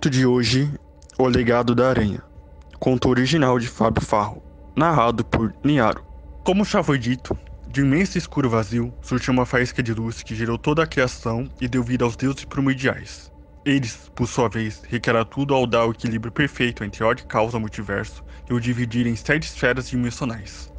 Conto de hoje: O Legado da Aranha. Conto original de Fábio Farro, narrado por Niaro. Como já foi dito, de um imenso escuro vazio surgiu uma faísca de luz que gerou toda a criação e deu vida aos deuses primordiais. Eles, por sua vez, requeram tudo ao dar o equilíbrio perfeito entre ordem, causa multiverso e o dividir em sete esferas dimensionais.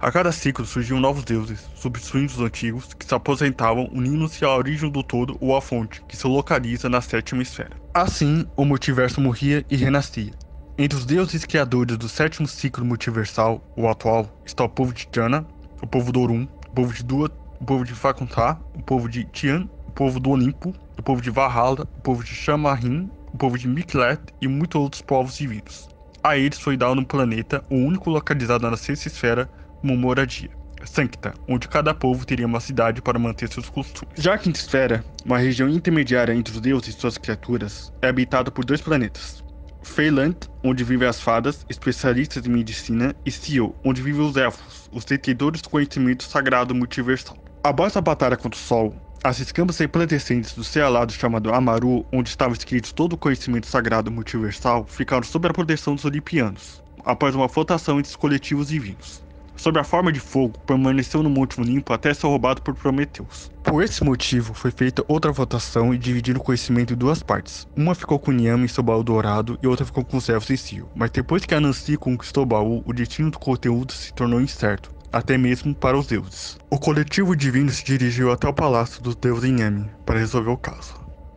A cada ciclo surgiam novos deuses, substituindo os antigos, que se aposentavam, unindo-se à origem do todo ou à fonte, que se localiza na sétima esfera. Assim, o multiverso morria e renascia. Entre os deuses criadores do sétimo ciclo multiversal, o atual, está o povo de Tiana, o povo do Orum, o povo de Dua, o povo de Fakuntá, o povo de Tian, o povo do Olimpo, o povo de Valhalla, o povo de Shamarim, o povo de Miklet e muitos outros povos divinos. A eles foi dado um planeta, o único localizado na sexta esfera, uma moradia. Sancta, onde cada povo teria uma cidade para manter seus costumes. Já Quinta Esfera, uma região intermediária entre os deuses e suas criaturas, é habitada por dois planetas. Feyland, onde vivem as fadas, especialistas em medicina, e Seal, onde vivem os elfos, os detentores do conhecimento sagrado multiversal. Após a batalha contra o Sol, as escamas resplandecentes do céu alado chamado Amaru, onde estava escrito todo o conhecimento sagrado multiversal, ficaram sob a proteção dos Olimpianos, após uma votação entre os coletivos divinos sob a forma de fogo, permaneceu no Monte Olimpo até ser roubado por Prometeus. Por esse motivo, foi feita outra votação e dividiram o conhecimento em duas partes. Uma ficou com Niame e seu baú dourado e outra ficou com elfos e Sil. Mas depois que Anansi conquistou baú, o destino do conteúdo se tornou incerto, até mesmo para os deuses. O coletivo divino se dirigiu até o palácio dos deuses Niame para resolver o caso.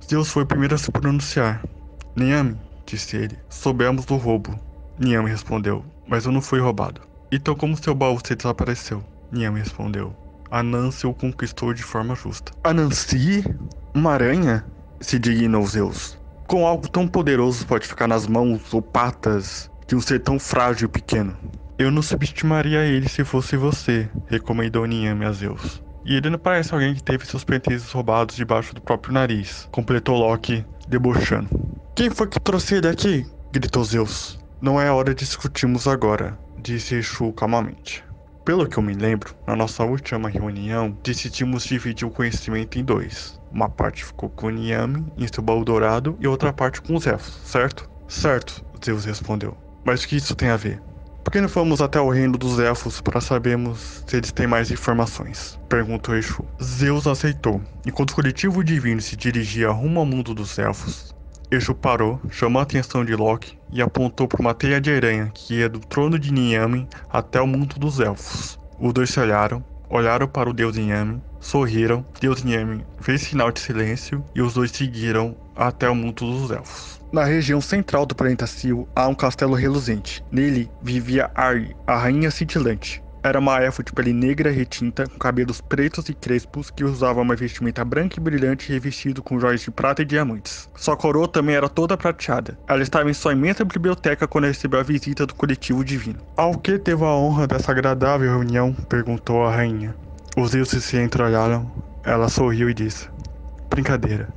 Zeus foi o primeiro a se pronunciar. Niame, disse ele, soubemos do roubo. Niame respondeu, mas eu não fui roubado. Então como seu baú se desapareceu? Niam respondeu. A Nancy o conquistou de forma justa. A Nancy? Uma aranha? Se dignou Zeus. Com algo tão poderoso pode ficar nas mãos ou patas de um ser tão frágil e pequeno. Eu não subestimaria ele se fosse você, recomendou Niame a Zeus. E ele não parece alguém que teve seus pertences roubados debaixo do próprio nariz, completou Loki, debochando. Quem foi que trouxe ele aqui? gritou Zeus. Não é hora de discutirmos agora disse Exu calmamente. Pelo que eu me lembro, na nossa última reunião, decidimos dividir o conhecimento em dois. Uma parte ficou com Niame em seu baú dourado e outra parte com os elfos, certo? Certo, Zeus respondeu. Mas o que isso tem a ver? Por que não fomos até o reino dos elfos para sabermos se eles têm mais informações? Perguntou Exu. Zeus aceitou. Enquanto o coletivo divino se dirigia rumo ao mundo dos elfos, Exu parou, chamou a atenção de Loki e apontou para uma teia de aranha que ia do trono de Niame até o mundo dos elfos. Os dois se olharam, olharam para o deus Niame, sorriram, deus Niame fez sinal de silêncio e os dois seguiram até o mundo dos elfos. Na região central do planeta Sil há um castelo reluzente. Nele vivia Ari, a rainha cintilante. Era uma elfa de pele negra retinta, com cabelos pretos e crespos, que usava uma vestimenta branca e brilhante revestido com joias de prata e diamantes. Sua coroa também era toda prateada. Ela estava em sua imensa biblioteca quando recebeu a visita do coletivo divino. Ao que teve a honra dessa agradável reunião? perguntou a rainha. Os deuses se entreolharam. Ela sorriu e disse: Brincadeira.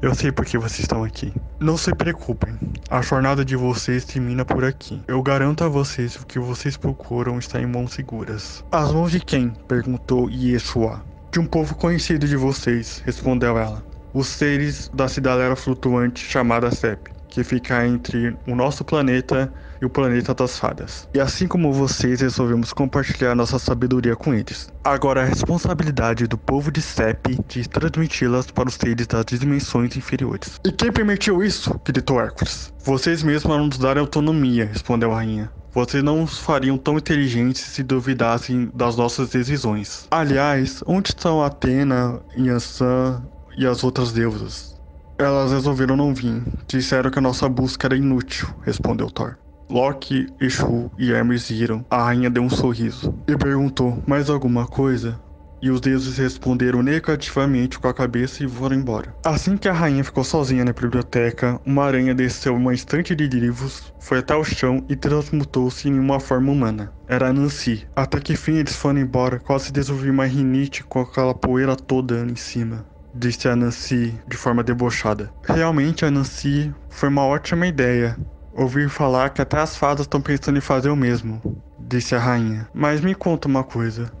Eu sei por que vocês estão aqui. Não se preocupem, a jornada de vocês termina por aqui. Eu garanto a vocês que o que vocês procuram está em mãos seguras. As mãos de quem? perguntou Yeshua. De um povo conhecido de vocês, respondeu ela. Os seres da cidadela flutuante chamada Sep que fica entre o nosso planeta e o planeta das fadas. E assim como vocês, resolvemos compartilhar nossa sabedoria com eles. Agora, a responsabilidade do povo de Sep de transmiti-las para os seres das dimensões inferiores. E quem permitiu isso? gritou Hércules. Vocês mesmos nos darem autonomia, respondeu a rainha. Vocês não os fariam tão inteligentes se duvidassem das nossas decisões. Aliás, onde estão Atena, Yansan e as outras deusas? Elas resolveram não vir. Disseram que a nossa busca era inútil, respondeu Thor. Loki, Exu e Hermes viram. A rainha deu um sorriso e perguntou: Mais alguma coisa? E os deuses responderam negativamente com a cabeça e foram embora. Assim que a rainha ficou sozinha na biblioteca, uma aranha desceu uma estante de livros, foi até o chão e transmutou-se em uma forma humana. Era Nancy. Até que fim eles foram embora, quase desenvolvi uma rinite com aquela poeira toda em cima disse a Nancy de forma debochada. Realmente, a Nancy foi uma ótima ideia. Ouvir falar que até as fadas estão pensando em fazer o mesmo, disse a rainha. Mas me conta uma coisa: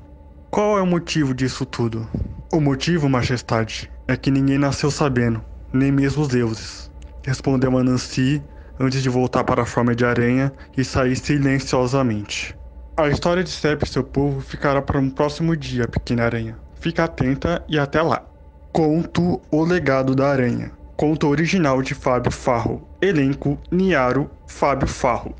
qual é o motivo disso tudo? O motivo, majestade, é que ninguém nasceu sabendo, nem mesmo os deuses, respondeu a Nancy antes de voltar para a forma de aranha e sair silenciosamente. A história de Seb e seu povo ficará para um próximo dia, pequena aranha. Fica atenta e até lá! Conto O Legado da Aranha. Conto original de Fábio Farro. Elenco: Niaro, Fábio Farro.